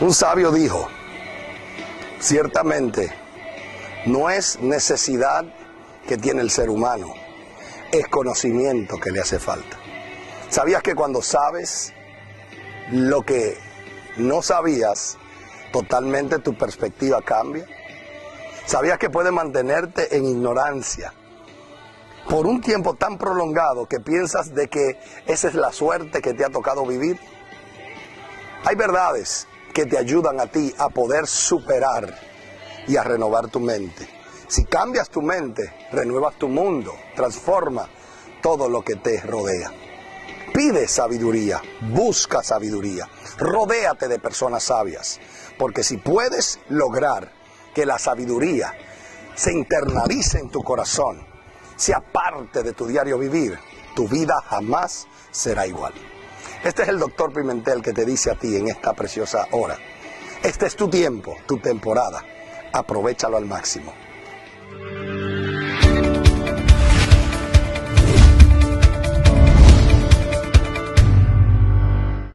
Un sabio dijo, ciertamente, no es necesidad que tiene el ser humano, es conocimiento que le hace falta. ¿Sabías que cuando sabes lo que no sabías, totalmente tu perspectiva cambia? ¿Sabías que puedes mantenerte en ignorancia por un tiempo tan prolongado que piensas de que esa es la suerte que te ha tocado vivir? Hay verdades que te ayudan a ti a poder superar y a renovar tu mente. Si cambias tu mente, renuevas tu mundo, transforma todo lo que te rodea. Pide sabiduría, busca sabiduría, rodéate de personas sabias, porque si puedes lograr que la sabiduría se internalice en tu corazón, sea parte de tu diario vivir, tu vida jamás será igual. Este es el doctor Pimentel que te dice a ti en esta preciosa hora. Este es tu tiempo, tu temporada. Aprovechalo al máximo.